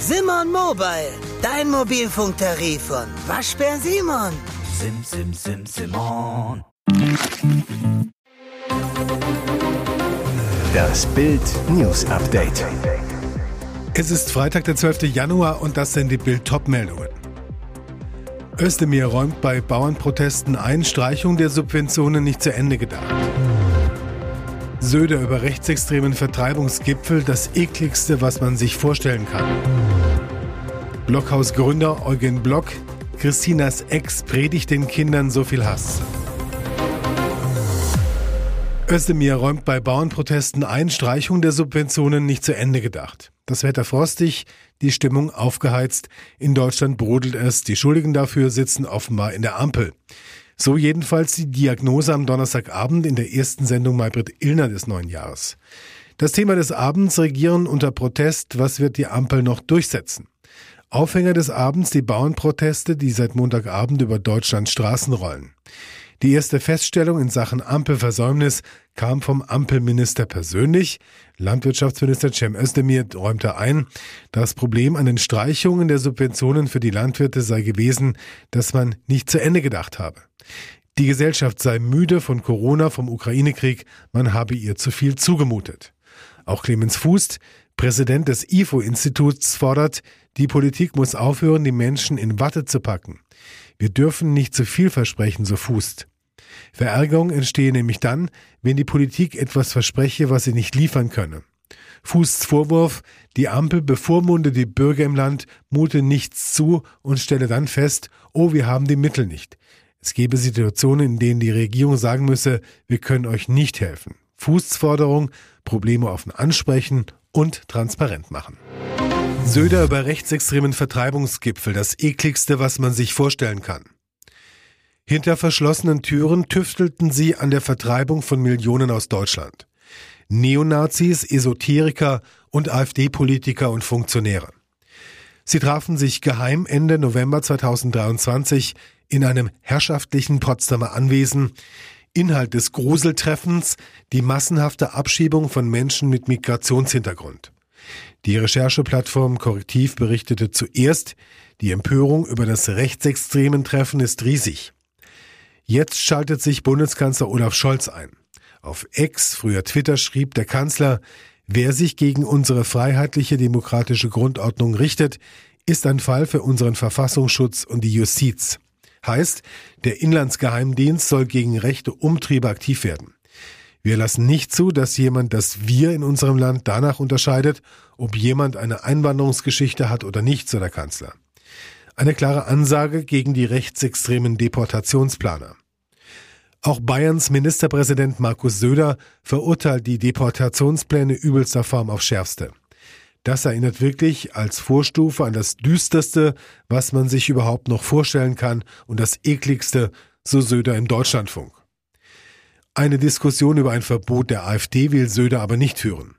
Simon Mobile, dein Mobilfunktarif von Waschbär Simon. Sim, sim, sim, Simon. Das Bild News Update. Es ist Freitag, der 12. Januar und das sind die Bild meldungen Özdemir räumt bei Bauernprotesten ein, Streichung der Subventionen nicht zu Ende gedacht. Söder über rechtsextremen Vertreibungsgipfel, das ekligste, was man sich vorstellen kann. Blockhausgründer Eugen Block, Christinas Ex predigt den Kindern so viel Hass. Özdemir räumt bei Bauernprotesten ein, Streichung der Subventionen nicht zu Ende gedacht. Das Wetter frostig, die Stimmung aufgeheizt. In Deutschland brodelt es. Die Schuldigen dafür sitzen offenbar in der Ampel. So jedenfalls die Diagnose am Donnerstagabend in der ersten Sendung Maybrit Illner des neuen Jahres. Das Thema des Abends Regieren unter Protest. Was wird die Ampel noch durchsetzen? Aufhänger des Abends die Bauernproteste, die seit Montagabend über Deutschlands Straßen rollen. Die erste Feststellung in Sachen Ampelversäumnis kam vom Ampelminister persönlich. Landwirtschaftsminister Cem Özdemir räumte ein, das Problem an den Streichungen der Subventionen für die Landwirte sei gewesen, dass man nicht zu Ende gedacht habe. Die Gesellschaft sei müde von Corona, vom Ukraine-Krieg, man habe ihr zu viel zugemutet. Auch Clemens Fußt, Präsident des IFO-Instituts, fordert, die Politik muss aufhören, die Menschen in Watte zu packen. Wir dürfen nicht zu viel versprechen, so Fußt. Verärgerung entstehe nämlich dann, wenn die Politik etwas verspreche, was sie nicht liefern könne. Fußs Vorwurf, die Ampel bevormunde die Bürger im Land, mute nichts zu und stelle dann fest, oh, wir haben die Mittel nicht. Es gebe Situationen, in denen die Regierung sagen müsse, wir können euch nicht helfen. Fußs Forderung, Probleme offen ansprechen und transparent machen. Söder über rechtsextremen Vertreibungsgipfel, das ekligste, was man sich vorstellen kann. Hinter verschlossenen Türen tüftelten sie an der Vertreibung von Millionen aus Deutschland. Neonazis, Esoteriker und AfD-Politiker und Funktionäre. Sie trafen sich geheim Ende November 2023 in einem herrschaftlichen Potsdamer Anwesen. Inhalt des Gruseltreffens die massenhafte Abschiebung von Menschen mit Migrationshintergrund. Die Rechercheplattform Korrektiv berichtete zuerst, die Empörung über das rechtsextremen Treffen ist riesig. Jetzt schaltet sich Bundeskanzler Olaf Scholz ein. Auf Ex, früher Twitter, schrieb der Kanzler, wer sich gegen unsere freiheitliche demokratische Grundordnung richtet, ist ein Fall für unseren Verfassungsschutz und die Justiz. Heißt, der Inlandsgeheimdienst soll gegen rechte Umtriebe aktiv werden. Wir lassen nicht zu, dass jemand das Wir in unserem Land danach unterscheidet, ob jemand eine Einwanderungsgeschichte hat oder nicht, so der Kanzler. Eine klare Ansage gegen die rechtsextremen Deportationsplaner. Auch Bayerns Ministerpräsident Markus Söder verurteilt die Deportationspläne übelster Form auf schärfste. Das erinnert wirklich als Vorstufe an das Düsterste, was man sich überhaupt noch vorstellen kann und das ekligste, so Söder im Deutschlandfunk. Eine Diskussion über ein Verbot der AfD will Söder aber nicht führen.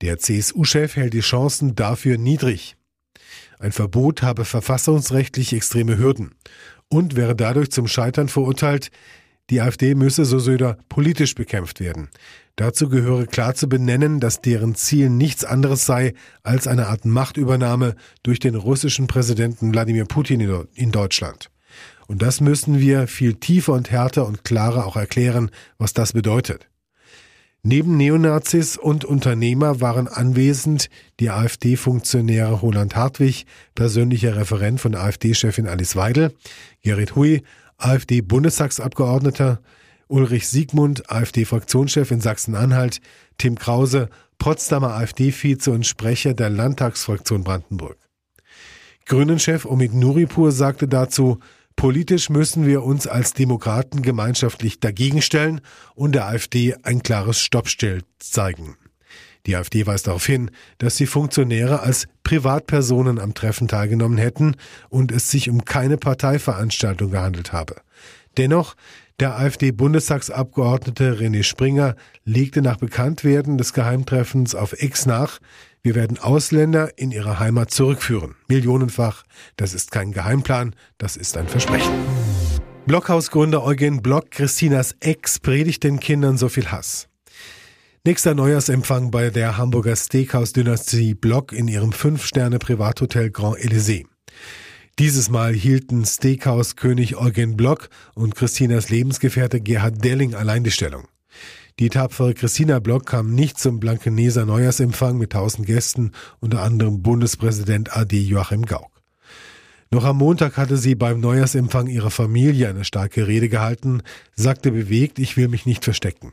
Der CSU-Chef hält die Chancen dafür niedrig. Ein Verbot habe verfassungsrechtlich extreme Hürden und wäre dadurch zum Scheitern verurteilt. Die AfD müsse, so Söder, politisch bekämpft werden. Dazu gehöre klar zu benennen, dass deren Ziel nichts anderes sei als eine Art Machtübernahme durch den russischen Präsidenten Wladimir Putin in Deutschland. Und das müssen wir viel tiefer und härter und klarer auch erklären, was das bedeutet. Neben Neonazis und Unternehmer waren anwesend die AfD-Funktionäre Roland Hartwig, persönlicher Referent von AfD-Chefin Alice Weidel, Gerrit Hui, AfD-Bundestagsabgeordneter, Ulrich Siegmund, AfD-Fraktionschef in Sachsen-Anhalt, Tim Krause, Potsdamer AfD-Vize und Sprecher der Landtagsfraktion Brandenburg. Grünen-Chef Omid Nuripur sagte dazu, Politisch müssen wir uns als Demokraten gemeinschaftlich dagegen stellen und der AfD ein klares Stoppstell zeigen. Die AfD weist darauf hin, dass die Funktionäre als Privatpersonen am Treffen teilgenommen hätten und es sich um keine Parteiveranstaltung gehandelt habe. Dennoch, der AfD-Bundestagsabgeordnete René Springer legte nach Bekanntwerden des Geheimtreffens auf X nach, wir werden Ausländer in ihre Heimat zurückführen. Millionenfach. Das ist kein Geheimplan, das ist ein Versprechen. Blockhausgründer Eugen Block, Christinas Ex, predigt den Kindern so viel Hass. Nächster Neujahrsempfang bei der Hamburger Steakhouse-Dynastie Block in ihrem Fünf-Sterne-Privathotel Grand Elysée. Dieses Mal hielten Steakhouse-König Eugen Block und Christinas Lebensgefährte Gerhard Delling allein die Stellung. Die tapfere Christina Block kam nicht zum Blankeneser Neujahrsempfang mit tausend Gästen, unter anderem Bundespräsident AD Joachim Gauck. Noch am Montag hatte sie beim Neujahrsempfang ihrer Familie eine starke Rede gehalten, sagte bewegt, ich will mich nicht verstecken.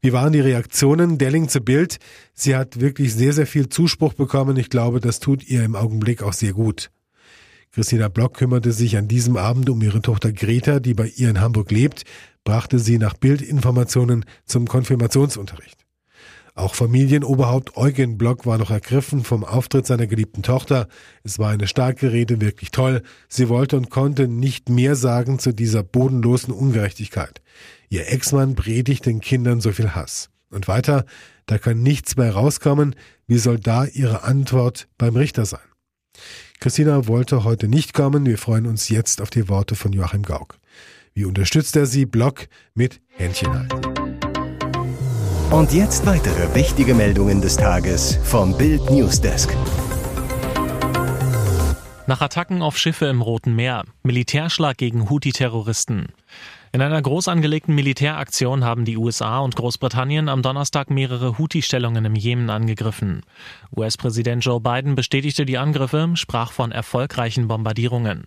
Wie waren die Reaktionen? Delling zu Bild. Sie hat wirklich sehr, sehr viel Zuspruch bekommen. Ich glaube, das tut ihr im Augenblick auch sehr gut. Christina Block kümmerte sich an diesem Abend um ihre Tochter Greta, die bei ihr in Hamburg lebt, brachte sie nach Bildinformationen zum Konfirmationsunterricht. Auch Familienoberhaupt Eugen Block war noch ergriffen vom Auftritt seiner geliebten Tochter. Es war eine starke Rede, wirklich toll. Sie wollte und konnte nicht mehr sagen zu dieser bodenlosen Ungerechtigkeit. Ihr Ex-Mann predigt den Kindern so viel Hass. Und weiter, da kann nichts mehr rauskommen. Wie soll da ihre Antwort beim Richter sein? Christina wollte heute nicht kommen. Wir freuen uns jetzt auf die Worte von Joachim Gauck. Wie unterstützt er sie? Block mit Händchen halten. Und jetzt weitere wichtige Meldungen des Tages vom Bild Newsdesk. Nach Attacken auf Schiffe im Roten Meer, Militärschlag gegen Houthi-Terroristen. In einer groß angelegten Militäraktion haben die USA und Großbritannien am Donnerstag mehrere Houthi-Stellungen im Jemen angegriffen. US-Präsident Joe Biden bestätigte die Angriffe, sprach von erfolgreichen Bombardierungen.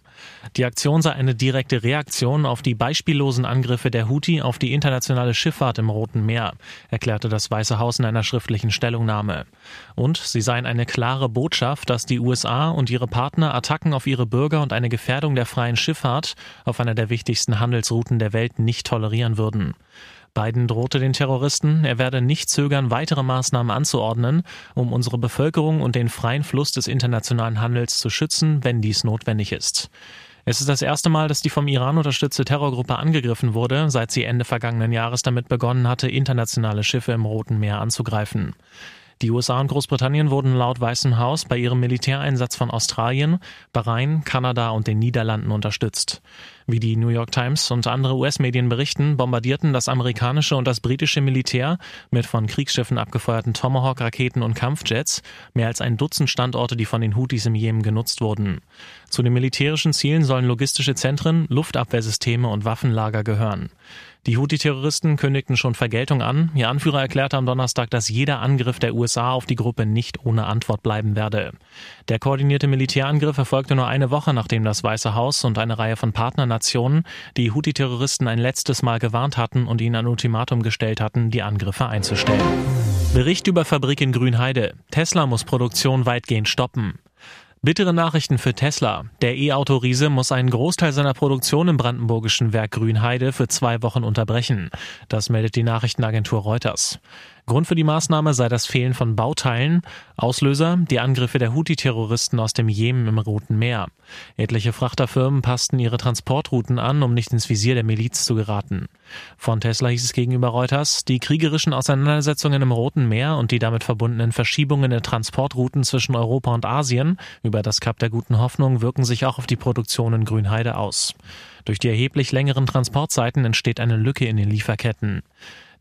Die Aktion sei eine direkte Reaktion auf die beispiellosen Angriffe der Houthi auf die internationale Schifffahrt im Roten Meer, erklärte das Weiße Haus in einer schriftlichen Stellungnahme. Und sie seien eine klare Botschaft, dass die USA und ihre Partner Attacken auf ihre Bürger und eine Gefährdung der freien Schifffahrt auf einer der wichtigsten Handelsrouten der Welt nicht tolerieren würden. Biden drohte den Terroristen, er werde nicht zögern, weitere Maßnahmen anzuordnen, um unsere Bevölkerung und den freien Fluss des internationalen Handels zu schützen, wenn dies notwendig ist. Es ist das erste Mal, dass die vom Iran unterstützte Terrorgruppe angegriffen wurde, seit sie Ende vergangenen Jahres damit begonnen hatte, internationale Schiffe im Roten Meer anzugreifen. Die USA und Großbritannien wurden laut Weißem Haus bei ihrem Militäreinsatz von Australien, Bahrain, Kanada und den Niederlanden unterstützt. Wie die New York Times und andere US-Medien berichten, bombardierten das amerikanische und das britische Militär mit von Kriegsschiffen abgefeuerten Tomahawk-Raketen und Kampfjets mehr als ein Dutzend Standorte, die von den Houthis im Jemen genutzt wurden. Zu den militärischen Zielen sollen logistische Zentren, Luftabwehrsysteme und Waffenlager gehören. Die Houthi-Terroristen kündigten schon Vergeltung an. Ihr Anführer erklärte am Donnerstag, dass jeder Angriff der USA auf die Gruppe nicht ohne Antwort bleiben werde. Der koordinierte Militärangriff erfolgte nur eine Woche, nachdem das Weiße Haus und eine Reihe von Partnernationen die Houthi-Terroristen ein letztes Mal gewarnt hatten und ihnen ein Ultimatum gestellt hatten, die Angriffe einzustellen. Bericht über Fabrik in Grünheide. Tesla muss Produktion weitgehend stoppen. Bittere Nachrichten für Tesla. Der E-Auto-Riese muss einen Großteil seiner Produktion im brandenburgischen Werk Grünheide für zwei Wochen unterbrechen. Das meldet die Nachrichtenagentur Reuters. Grund für die Maßnahme sei das Fehlen von Bauteilen. Auslöser die Angriffe der Houthi-Terroristen aus dem Jemen im Roten Meer. Etliche Frachterfirmen passten ihre Transportrouten an, um nicht ins Visier der Miliz zu geraten. Von Tesla hieß es gegenüber Reuters, die kriegerischen Auseinandersetzungen im Roten Meer und die damit verbundenen Verschiebungen der Transportrouten zwischen Europa und Asien über das Kap der Guten Hoffnung wirken sich auch auf die Produktion in Grünheide aus. Durch die erheblich längeren Transportzeiten entsteht eine Lücke in den Lieferketten.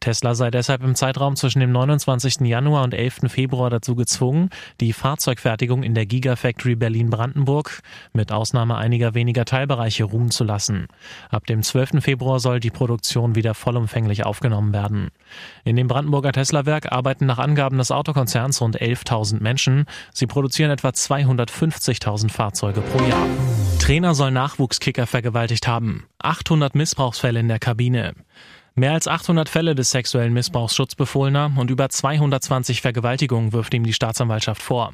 Tesla sei deshalb im Zeitraum zwischen dem 29. Januar und 11. Februar dazu gezwungen, die Fahrzeugfertigung in der Gigafactory Berlin-Brandenburg mit Ausnahme einiger weniger Teilbereiche ruhen zu lassen. Ab dem 12. Februar soll die Produktion wieder vollumfänglich aufgenommen werden. In dem Brandenburger Tesla-Werk arbeiten nach Angaben des Autokonzerns rund 11.000 Menschen. Sie produzieren etwa 250.000 Fahrzeuge pro Jahr. Trainer soll Nachwuchskicker vergewaltigt haben. 800 Missbrauchsfälle in der Kabine. Mehr als 800 Fälle des sexuellen Missbrauchs Schutzbefohlener und über 220 Vergewaltigungen wirft ihm die Staatsanwaltschaft vor.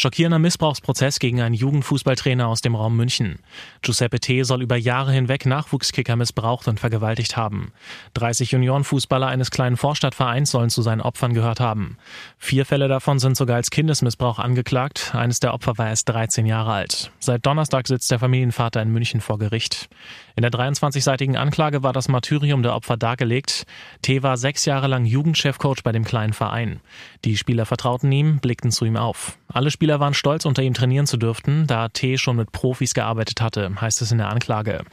Schockierender Missbrauchsprozess gegen einen Jugendfußballtrainer aus dem Raum München. Giuseppe T. soll über Jahre hinweg Nachwuchskicker missbraucht und vergewaltigt haben. 30 Juniorenfußballer eines kleinen Vorstadtvereins sollen zu seinen Opfern gehört haben. Vier Fälle davon sind sogar als Kindesmissbrauch angeklagt. Eines der Opfer war erst 13 Jahre alt. Seit Donnerstag sitzt der Familienvater in München vor Gericht. In der 23-seitigen Anklage war das Martyrium der Opfer dargelegt. T. war sechs Jahre lang Jugendchefcoach bei dem kleinen Verein. Die Spieler vertrauten ihm, blickten zu ihm auf. Alle Spieler waren stolz, unter ihm trainieren zu dürften, da T schon mit Profis gearbeitet hatte, heißt es in der Anklage.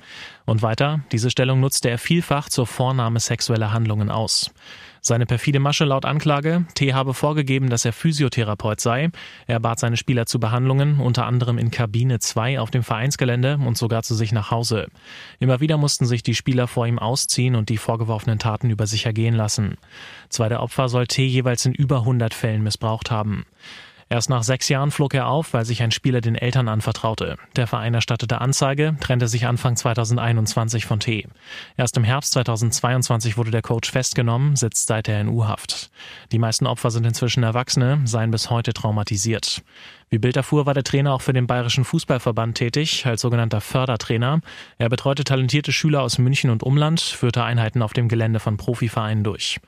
Und weiter, diese Stellung nutzte er vielfach zur Vornahme sexueller Handlungen aus. Seine perfide Masche laut Anklage, T habe vorgegeben, dass er Physiotherapeut sei. Er bat seine Spieler zu Behandlungen, unter anderem in Kabine 2 auf dem Vereinsgelände und sogar zu sich nach Hause. Immer wieder mussten sich die Spieler vor ihm ausziehen und die vorgeworfenen Taten über sich ergehen lassen. Zwei der Opfer soll T jeweils in über 100 Fällen missbraucht haben. Erst nach sechs Jahren flog er auf, weil sich ein Spieler den Eltern anvertraute. Der Verein erstattete Anzeige, trennte sich Anfang 2021 von T. Erst im Herbst 2022 wurde der Coach festgenommen, sitzt seither in U-Haft. Die meisten Opfer sind inzwischen Erwachsene, seien bis heute traumatisiert. Wie Bild erfuhr, war der Trainer auch für den Bayerischen Fußballverband tätig, als sogenannter Fördertrainer. Er betreute talentierte Schüler aus München und Umland, führte Einheiten auf dem Gelände von Profivereinen durch.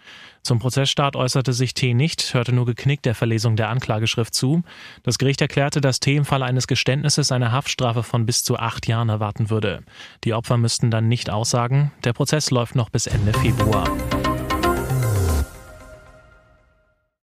Zum Prozessstart äußerte sich T nicht, hörte nur geknickt der Verlesung der Anklageschrift zu. Das Gericht erklärte, dass T im Falle eines Geständnisses eine Haftstrafe von bis zu acht Jahren erwarten würde. Die Opfer müssten dann nicht aussagen. Der Prozess läuft noch bis Ende Februar.